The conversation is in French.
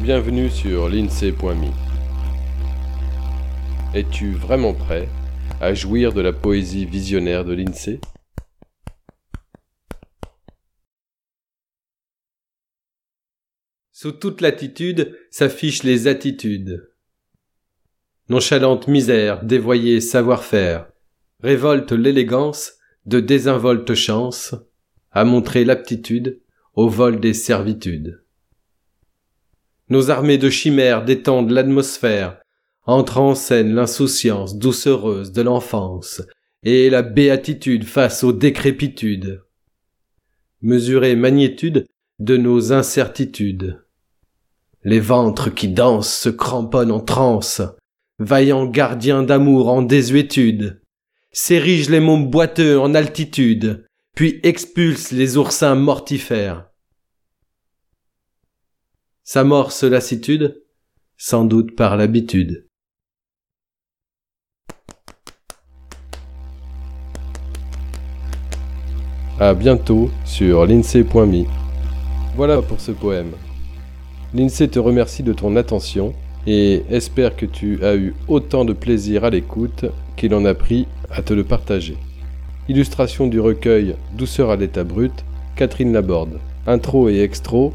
Bienvenue sur l'INSEE.me. Es-tu vraiment prêt à jouir de la poésie visionnaire de l'INSEE? Sous toute latitude s'affichent les attitudes. Nonchalante misère, dévoyé savoir-faire, révolte l'élégance de désinvolte chance, à montrer l'aptitude au vol des servitudes. Nos armées de chimères détendent l'atmosphère, entre en scène l'insouciance doucereuse de l'enfance et la béatitude face aux décrépitudes. Mesurer magnitude de nos incertitudes. Les ventres qui dansent se cramponnent en transe, vaillants gardiens d'amour en désuétude, s'érigent les mômes boiteux en altitude, puis expulsent les oursins mortifères. S'amorce lassitude, sans doute par l'habitude. À bientôt sur l'INSEE.me. Voilà pour ce poème. L'INSEE te remercie de ton attention et espère que tu as eu autant de plaisir à l'écoute qu'il en a pris à te le partager. Illustration du recueil Douceur à l'état brut, Catherine Laborde. Intro et extro